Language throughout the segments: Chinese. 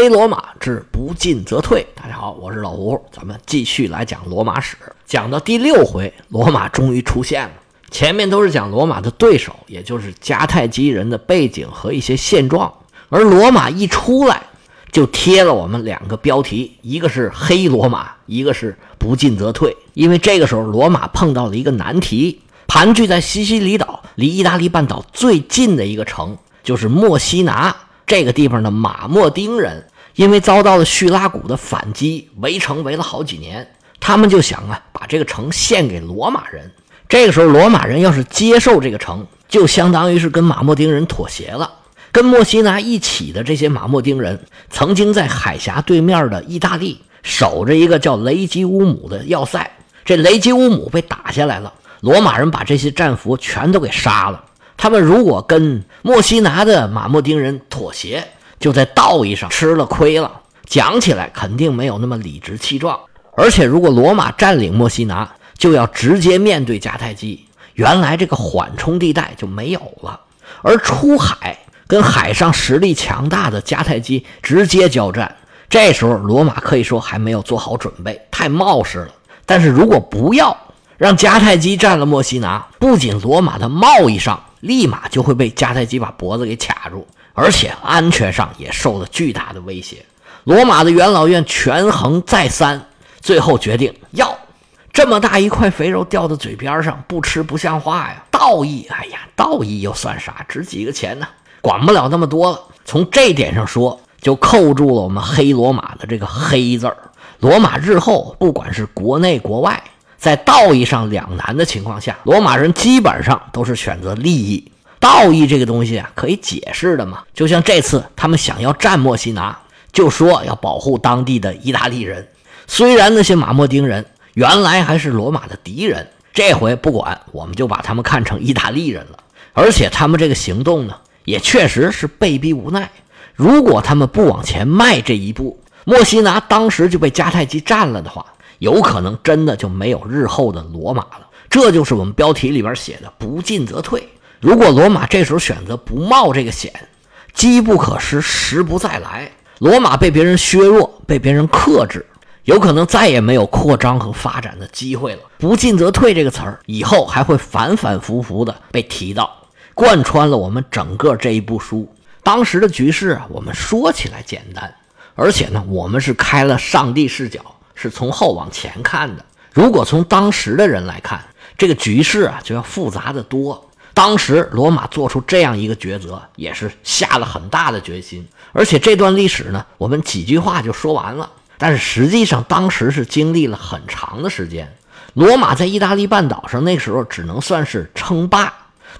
黑罗马之不进则退。大家好，我是老胡，咱们继续来讲罗马史。讲到第六回，罗马终于出现了。前面都是讲罗马的对手，也就是迦太基人的背景和一些现状。而罗马一出来，就贴了我们两个标题，一个是黑罗马，一个是不进则退。因为这个时候罗马碰到了一个难题，盘踞在西西里岛，离意大利半岛最近的一个城就是墨西拿。这个地方的马莫丁人，因为遭到了叙拉古的反击，围城围了好几年，他们就想啊，把这个城献给罗马人。这个时候，罗马人要是接受这个城，就相当于是跟马莫丁人妥协了。跟墨西拿一起的这些马莫丁人，曾经在海峡对面的意大利守着一个叫雷吉乌姆的要塞。这雷吉乌姆被打下来了，罗马人把这些战俘全都给杀了。他们如果跟墨西拿的马莫丁人妥协，就在道义上吃了亏了。讲起来肯定没有那么理直气壮。而且，如果罗马占领墨西拿，就要直接面对迦太基，原来这个缓冲地带就没有了。而出海跟海上实力强大的迦太基直接交战，这时候罗马可以说还没有做好准备，太冒失了。但是如果不要让迦太基占了墨西拿，不仅罗马的贸易上，立马就会被迦太基把脖子给卡住，而且安全上也受了巨大的威胁。罗马的元老院权衡再三，最后决定要这么大一块肥肉掉到嘴边上，不吃不像话呀！道义，哎呀，道义又算啥？值几个钱呢？管不了那么多了。从这点上说，就扣住了我们黑罗马的这个“黑”字儿。罗马日后不管是国内国外。在道义上两难的情况下，罗马人基本上都是选择利益。道义这个东西啊，可以解释的嘛。就像这次他们想要占墨西拿，就说要保护当地的意大利人。虽然那些马莫丁人原来还是罗马的敌人，这回不管，我们就把他们看成意大利人了。而且他们这个行动呢，也确实是被逼无奈。如果他们不往前迈这一步，墨西拿当时就被迦太基占了的话。有可能真的就没有日后的罗马了，这就是我们标题里边写的“不进则退”。如果罗马这时候选择不冒这个险，机不可失，时不再来，罗马被别人削弱，被别人克制，有可能再也没有扩张和发展的机会了。“不进则退”这个词儿以后还会反反复复的被提到，贯穿了我们整个这一部书。当时的局势啊，我们说起来简单，而且呢，我们是开了上帝视角。是从后往前看的。如果从当时的人来看，这个局势啊就要复杂的多。当时罗马做出这样一个抉择，也是下了很大的决心。而且这段历史呢，我们几句话就说完了。但是实际上，当时是经历了很长的时间。罗马在意大利半岛上，那时候只能算是称霸，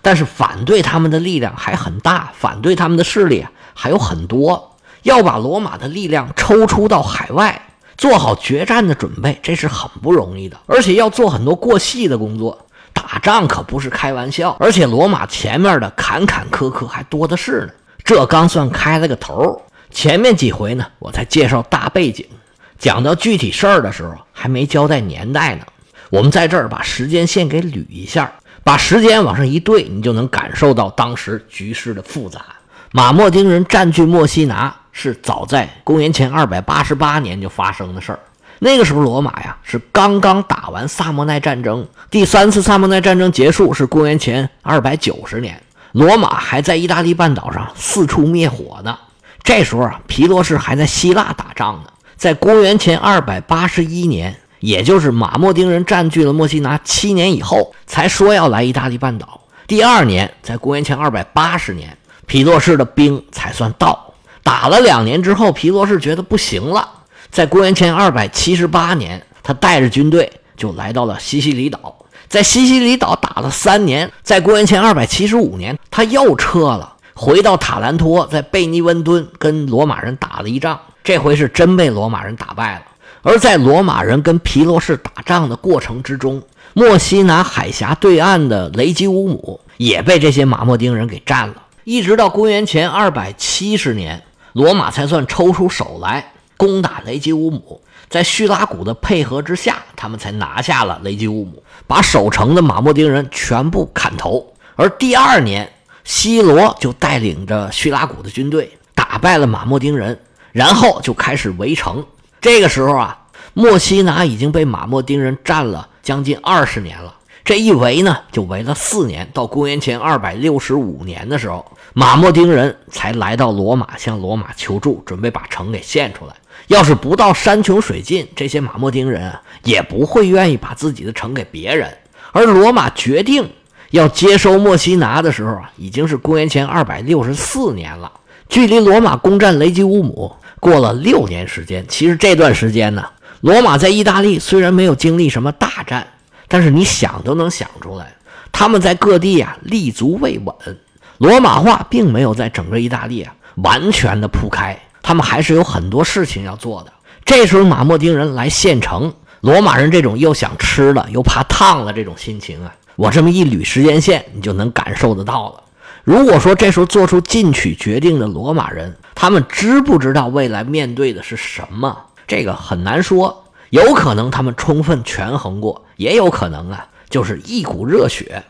但是反对他们的力量还很大，反对他们的势力还有很多。要把罗马的力量抽出到海外。做好决战的准备，这是很不容易的，而且要做很多过细的工作。打仗可不是开玩笑，而且罗马前面的坎坎坷坷还多的是呢。这刚算开了个头，前面几回呢，我才介绍大背景，讲到具体事儿的时候，还没交代年代呢。我们在这儿把时间线给捋一下，把时间往上一对，你就能感受到当时局势的复杂。马莫丁人占据墨西拿。是早在公元前二百八十八年就发生的事儿。那个时候，罗马呀是刚刚打完萨莫奈战争，第三次萨莫奈战争结束是公元前二百九十年，罗马还在意大利半岛上四处灭火呢。这时候啊，皮罗士还在希腊打仗呢。在公元前二百八十一年，也就是马莫丁人占据了墨西拿七年以后，才说要来意大利半岛。第二年，在公元前二百八十年，皮洛士的兵才算到。打了两年之后，皮罗士觉得不行了，在公元前二百七十八年，他带着军队就来到了西西里岛，在西西里岛打了三年，在公元前二百七十五年，他又撤了，回到塔兰托，在贝尼温敦跟罗马人打了一仗，这回是真被罗马人打败了。而在罗马人跟皮罗士打仗的过程之中，墨西拿海峡对岸的雷吉乌姆也被这些马莫丁人给占了，一直到公元前二百七十年。罗马才算抽出手来攻打雷吉乌姆，在叙拉古的配合之下，他们才拿下了雷吉乌姆，把守城的马莫丁人全部砍头。而第二年，西罗就带领着叙拉古的军队打败了马莫丁人，然后就开始围城。这个时候啊，墨西拿已经被马莫丁人占了将近二十年了。这一围呢，就围了四年。到公元前二百六十五年的时候，马莫丁人才来到罗马，向罗马求助，准备把城给献出来。要是不到山穷水尽，这些马莫丁人，也不会愿意把自己的城给别人。而罗马决定要接收墨西拿的时候啊，已经是公元前二百六十四年了，距离罗马攻占雷吉乌姆过了六年时间。其实这段时间呢，罗马在意大利虽然没有经历什么大战，但是你想都能想出来，他们在各地啊立足未稳，罗马化并没有在整个意大利啊完全的铺开。他们还是有很多事情要做的。这时候，马莫丁人来县城，罗马人这种又想吃了又怕烫了这种心情啊，我这么一捋时间线，你就能感受得到了。如果说这时候做出进取决定的罗马人，他们知不知道未来面对的是什么？这个很难说。有可能他们充分权衡过，也有可能啊，就是一股热血。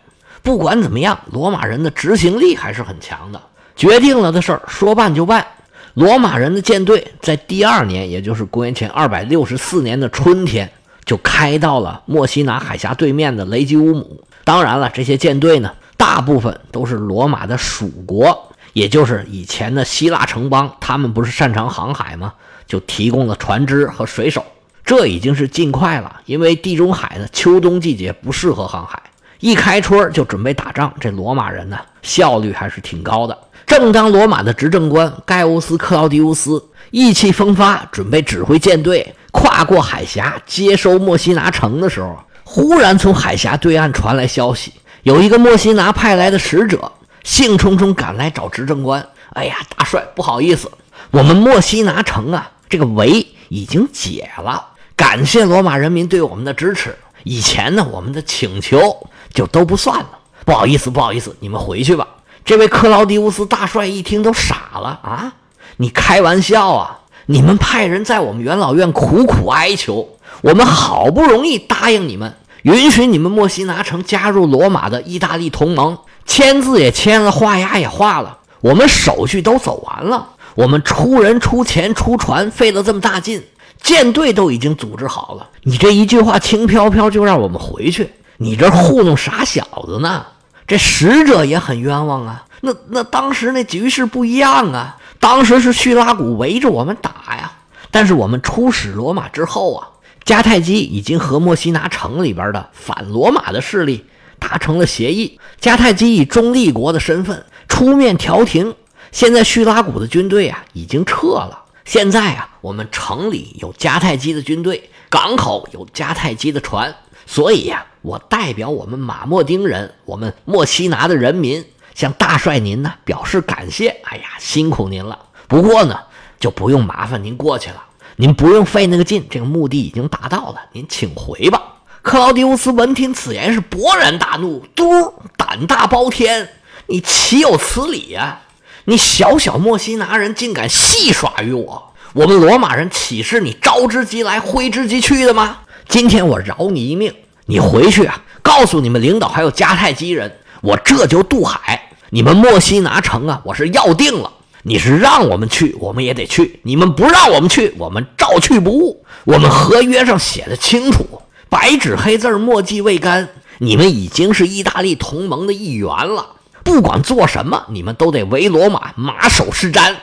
不管怎么样，罗马人的执行力还是很强的。决定了的事儿，说办就办。罗马人的舰队在第二年，也就是公元前二百六十四年的春天，就开到了墨西拿海峡对面的雷吉乌姆。当然了，这些舰队呢，大部分都是罗马的属国，也就是以前的希腊城邦。他们不是擅长航海吗？就提供了船只和水手。这已经是尽快了，因为地中海的秋冬季节不适合航海。一开春就准备打仗，这罗马人呢，效率还是挺高的。正当罗马的执政官盖乌斯·克劳迪乌斯意气风发，准备指挥舰队跨过海峡接收墨西拿城的时候，忽然从海峡对岸传来消息，有一个墨西拿派来的使者兴冲冲赶来找执政官。哎呀，大帅，不好意思，我们墨西拿城啊，这个围已经解了。感谢罗马人民对我们的支持。以前呢，我们的请求就都不算了。不好意思，不好意思，你们回去吧。这位克劳迪乌斯大帅一听都傻了啊！你开玩笑啊？你们派人在我们元老院苦苦哀求，我们好不容易答应你们，允许你们墨西拿城加入罗马的意大利同盟，签字也签了，画押也画了，我们手续都走完了，我们出人出钱出船，费了这么大劲，舰队都已经组织好了，你这一句话轻飘飘就让我们回去，你这糊弄傻小子呢？这使者也很冤枉啊！那那当时那局势不一样啊，当时是叙拉古围着我们打呀。但是我们出使罗马之后啊，迦太基已经和墨西拿城里边的反罗马的势力达成了协议，迦太基以中立国的身份出面调停。现在叙拉古的军队啊已经撤了，现在啊我们城里有迦太基的军队，港口有迦太基的船。所以呀，我代表我们马莫丁人，我们莫西拿的人民，向大帅您呢表示感谢。哎呀，辛苦您了。不过呢，就不用麻烦您过去了，您不用费那个劲，这个目的已经达到了，您请回吧。克劳迪乌斯闻听此言是勃然大怒，嘟，胆大包天，你岂有此理呀？你小小莫西拿人竟敢戏耍于我，我们罗马人岂是你招之即来挥之即去的吗？今天我饶你一命，你回去啊，告诉你们领导还有迦太基人，我这就渡海。你们莫西拿城啊，我是要定了。你是让我们去，我们也得去；你们不让我们去，我们照去不误。我们合约上写的清楚，白纸黑字，墨迹未干。你们已经是意大利同盟的一员了，不管做什么，你们都得为罗马马首是瞻。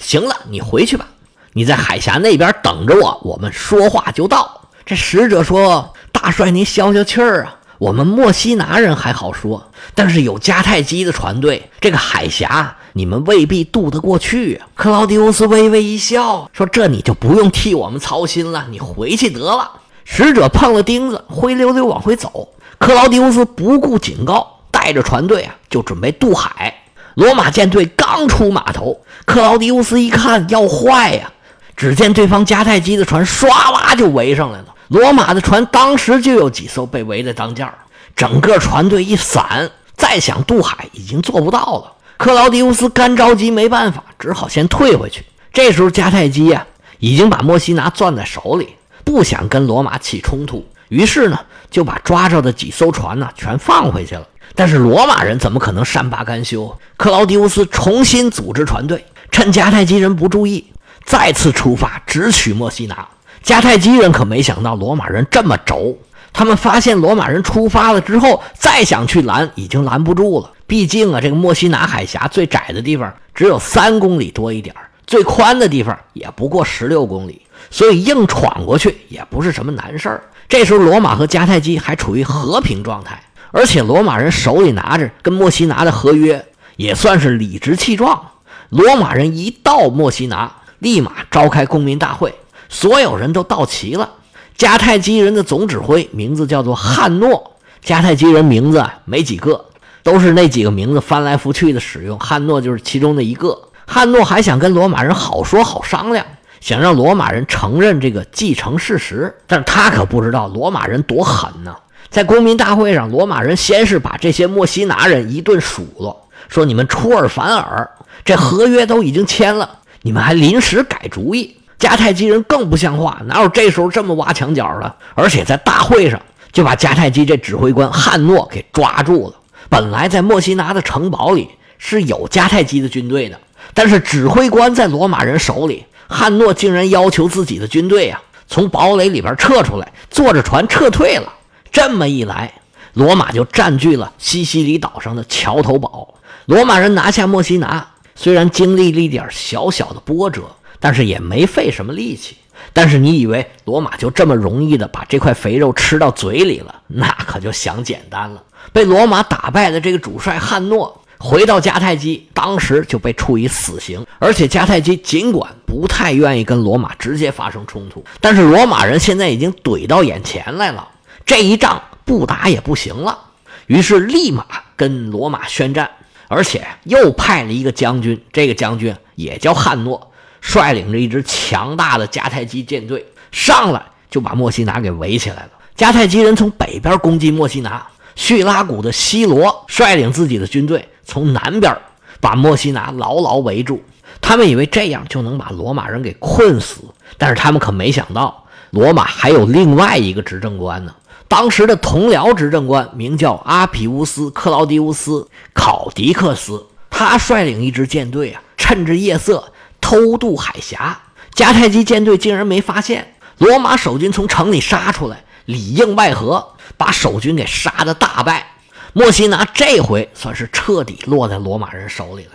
行了，你回去吧，你在海峡那边等着我，我们说话就到。这使者说：“大帅，您消消气儿啊！我们墨西拿人还好说，但是有迦太基的船队，这个海峡你们未必渡得过去啊。”克劳迪乌斯微微一笑，说：“这你就不用替我们操心了，你回去得了。”使者碰了钉子，灰溜溜往回走。克劳迪乌斯不顾警告，带着船队啊，就准备渡海。罗马舰队刚出码头，克劳迪乌斯一看要坏呀！只见对方迦太基的船唰啦就围上来了。罗马的船当时就有几艘被围在当间儿，整个船队一散，再想渡海已经做不到了。克劳迪乌斯干着急，没办法，只好先退回去。这时候迦太基呀已经把墨西拿攥在手里，不想跟罗马起冲突，于是呢就把抓着的几艘船呢全放回去了。但是罗马人怎么可能善罢甘休？克劳迪乌斯重新组织船队，趁迦太基人不注意，再次出发，直取墨西拿。迦太基人可没想到罗马人这么轴，他们发现罗马人出发了之后，再想去拦，已经拦不住了。毕竟啊，这个墨西拿海峡最窄的地方只有三公里多一点最宽的地方也不过十六公里，所以硬闯过去也不是什么难事儿。这时候，罗马和迦太基还处于和平状态，而且罗马人手里拿着跟墨西拿的合约，也算是理直气壮。罗马人一到墨西拿，立马召开公民大会，所有人都到齐了。迦太基人的总指挥名字叫做汉诺，迦太基人名字没几个。都是那几个名字翻来覆去的使用，汉诺就是其中的一个。汉诺还想跟罗马人好说好商量，想让罗马人承认这个继承事实。但是他可不知道罗马人多狠呢。在公民大会上，罗马人先是把这些墨西拿人一顿数落，说你们出尔反尔，这合约都已经签了，你们还临时改主意。迦太基人更不像话，哪有这时候这么挖墙脚的？而且在大会上就把迦太基这指挥官汉诺给抓住了。本来在墨西拿的城堡里是有迦太基的军队的，但是指挥官在罗马人手里，汉诺竟然要求自己的军队啊从堡垒里边撤出来，坐着船撤退了。这么一来，罗马就占据了西西里岛上的桥头堡。罗马人拿下墨西拿，虽然经历了一点小小的波折，但是也没费什么力气。但是你以为罗马就这么容易的把这块肥肉吃到嘴里了？那可就想简单了。被罗马打败的这个主帅汉诺回到迦太基，当时就被处以死刑。而且迦太基尽管不太愿意跟罗马直接发生冲突，但是罗马人现在已经怼到眼前来了，这一仗不打也不行了。于是立马跟罗马宣战，而且又派了一个将军，这个将军也叫汉诺，率领着一支强大的迦太基舰队上来就把墨西拿给围起来了。迦太基人从北边攻击墨西拿。叙拉古的西罗率领自己的军队从南边把墨西拿牢牢围住，他们以为这样就能把罗马人给困死，但是他们可没想到，罗马还有另外一个执政官呢。当时的同僚执政官名叫阿皮乌斯·克劳迪乌斯·考迪克斯，他率领一支舰队啊，趁着夜色偷渡海峡，迦太基舰队竟然没发现，罗马守军从城里杀出来，里应外合。把守军给杀的大败，墨西拿这回算是彻底落在罗马人手里了。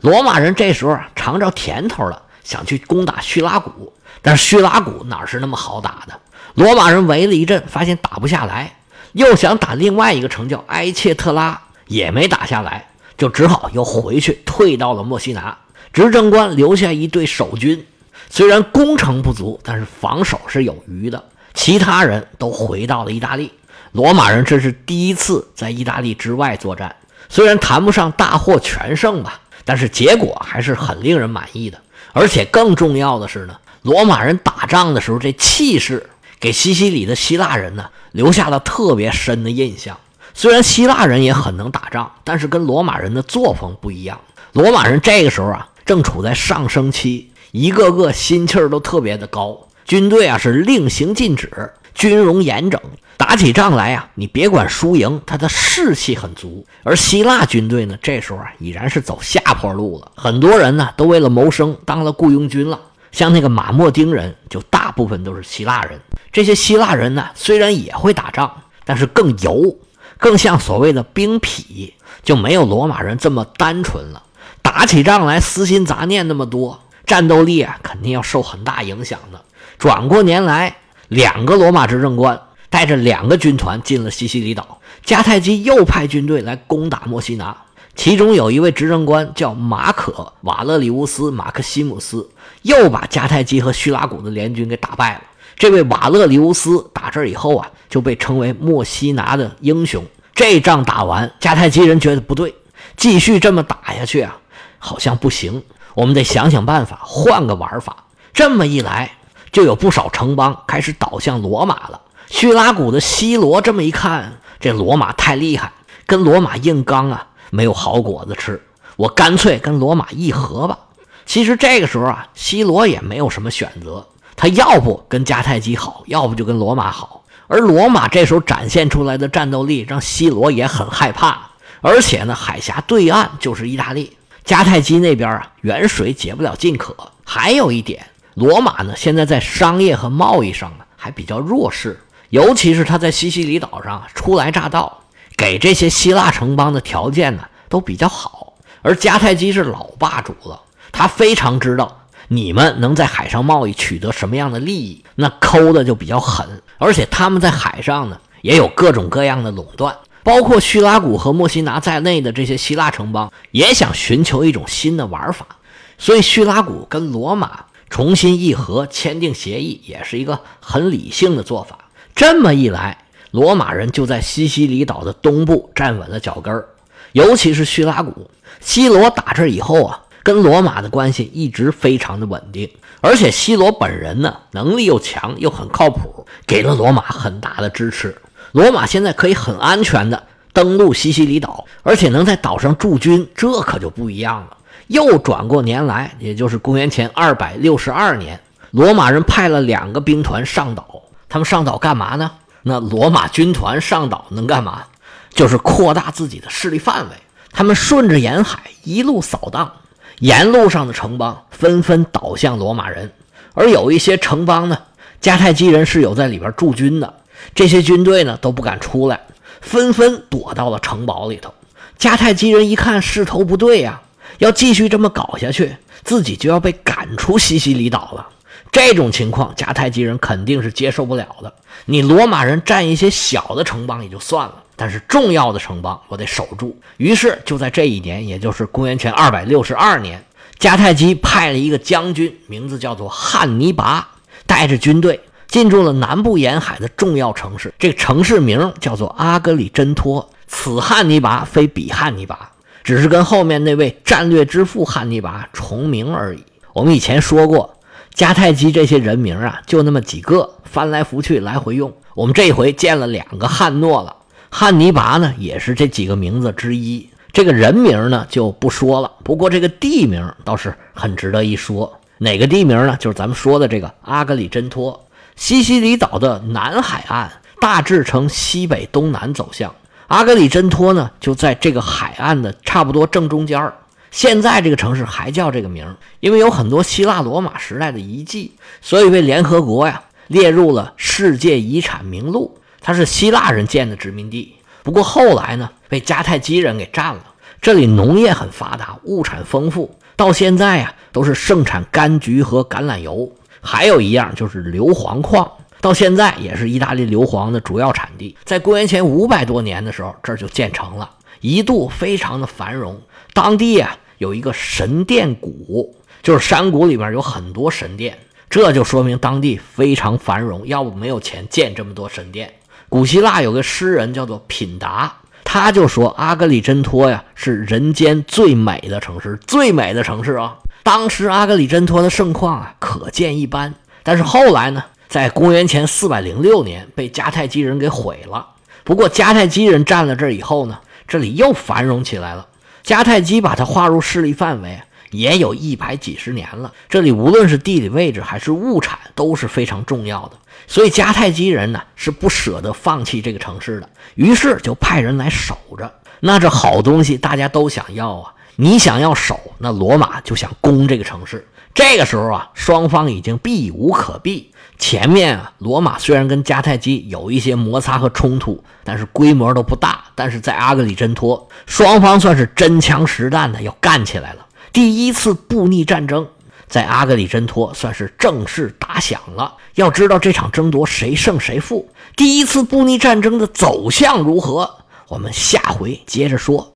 罗马人这时候尝着甜头了，想去攻打叙拉古，但是叙拉古哪是那么好打的？罗马人围了一阵，发现打不下来，又想打另外一个城叫埃切特拉，也没打下来，就只好又回去退到了墨西拿。执政官留下一队守军，虽然攻城不足，但是防守是有余的。其他人都回到了意大利。罗马人这是第一次在意大利之外作战，虽然谈不上大获全胜吧，但是结果还是很令人满意的。而且更重要的是呢，罗马人打仗的时候这气势，给西西里的希腊人呢留下了特别深的印象。虽然希腊人也很能打仗，但是跟罗马人的作风不一样。罗马人这个时候啊正处在上升期，一个个心气儿都特别的高，军队啊是令行禁止，军容严整。打起仗来呀，你别管输赢，他的士气很足。而希腊军队呢，这时候啊已然是走下坡路了。很多人呢都为了谋生当了雇佣军了。像那个马莫丁人，就大部分都是希腊人。这些希腊人呢，虽然也会打仗，但是更油，更像所谓的兵痞，就没有罗马人这么单纯了。打起仗来，私心杂念那么多，战斗力啊肯定要受很大影响的。转过年来，两个罗马执政官。带着两个军团进了西西里岛，迦太基又派军队来攻打墨西拿，其中有一位执政官叫马可·瓦勒里乌斯·马克西姆斯，又把迦太基和叙拉古的联军给打败了。这位瓦勒里乌斯打这以后啊，就被称为墨西拿的英雄。这仗打完，迦太基人觉得不对，继续这么打下去啊，好像不行，我们得想想办法，换个玩法。这么一来，就有不少城邦开始倒向罗马了。叙拉古的西罗这么一看，这罗马太厉害，跟罗马硬刚啊，没有好果子吃。我干脆跟罗马议和吧。其实这个时候啊，西罗也没有什么选择，他要不跟迦太基好，要不就跟罗马好。而罗马这时候展现出来的战斗力，让西罗也很害怕。而且呢，海峡对岸就是意大利，迦太基那边啊，远水解不了近渴。还有一点，罗马呢现在在商业和贸易上呢还比较弱势，尤其是他在西西里岛上初来乍到，给这些希腊城邦的条件呢都比较好。而迦太基是老霸主了，他非常知道你们能在海上贸易取得什么样的利益，那抠的就比较狠。而且他们在海上呢也有各种各样的垄断。包括叙拉古和墨西拿在内的这些希腊城邦也想寻求一种新的玩法，所以叙拉古跟罗马重新议和、签订协议，也是一个很理性的做法。这么一来，罗马人就在西西里岛的东部站稳了脚跟儿，尤其是叙拉古。西罗打这以后啊，跟罗马的关系一直非常的稳定，而且西罗本人呢，能力又强又很靠谱，给了罗马很大的支持。罗马现在可以很安全的登陆西西里岛，而且能在岛上驻军，这可就不一样了。又转过年来，也就是公元前二百六十二年，罗马人派了两个兵团上岛。他们上岛干嘛呢？那罗马军团上岛能干嘛？就是扩大自己的势力范围。他们顺着沿海一路扫荡，沿路上的城邦纷纷倒向罗马人，而有一些城邦呢，迦太基人是有在里边驻军的。这些军队呢都不敢出来，纷纷躲到了城堡里头。迦太基人一看势头不对呀，要继续这么搞下去，自己就要被赶出西西里岛了。这种情况，迦太基人肯定是接受不了的。你罗马人占一些小的城邦也就算了，但是重要的城邦我得守住。于是就在这一年，也就是公元前二百六十二年，迦太基派了一个将军，名字叫做汉尼拔，带着军队。进驻了南部沿海的重要城市，这个城市名叫做阿格里真托。此汉尼拔非彼汉尼拔，只是跟后面那位战略之父汉尼拔重名而已。我们以前说过，迦太基这些人名啊，就那么几个，翻来覆去来回用。我们这回见了两个汉诺了，汉尼拔呢也是这几个名字之一。这个人名呢就不说了，不过这个地名倒是很值得一说。哪个地名呢？就是咱们说的这个阿格里真托。西西里岛的南海岸大致呈西北东南走向，阿格里真托呢就在这个海岸的差不多正中间现在这个城市还叫这个名，因为有很多希腊罗马时代的遗迹，所以被联合国呀列入了世界遗产名录。它是希腊人建的殖民地，不过后来呢被迦太基人给占了。这里农业很发达，物产丰富，到现在呀都是盛产柑橘和橄榄油。还有一样就是硫磺矿，到现在也是意大利硫磺的主要产地。在公元前五百多年的时候，这儿就建成了，一度非常的繁荣。当地啊有一个神殿谷，就是山谷里面有很多神殿，这就说明当地非常繁荣。要不没有钱建这么多神殿。古希腊有个诗人叫做品达，他就说阿格里真托呀是人间最美的城市，最美的城市啊。当时阿格里真托的盛况啊，可见一斑。但是后来呢，在公元前四百零六年被迦太基人给毁了。不过迦太基人占了这儿以后呢，这里又繁荣起来了。迦太基把它划入势力范围，也有一百几十年了。这里无论是地理位置还是物产都是非常重要的，所以迦太基人呢是不舍得放弃这个城市的，于是就派人来守着。那这好东西大家都想要啊。你想要守，那罗马就想攻这个城市。这个时候啊，双方已经避无可避。前面啊，罗马虽然跟迦太基有一些摩擦和冲突，但是规模都不大。但是在阿格里真托，双方算是真枪实弹的要干起来了。第一次布匿战争在阿格里真托算是正式打响了。要知道这场争夺谁胜谁负，第一次布匿战争的走向如何，我们下回接着说。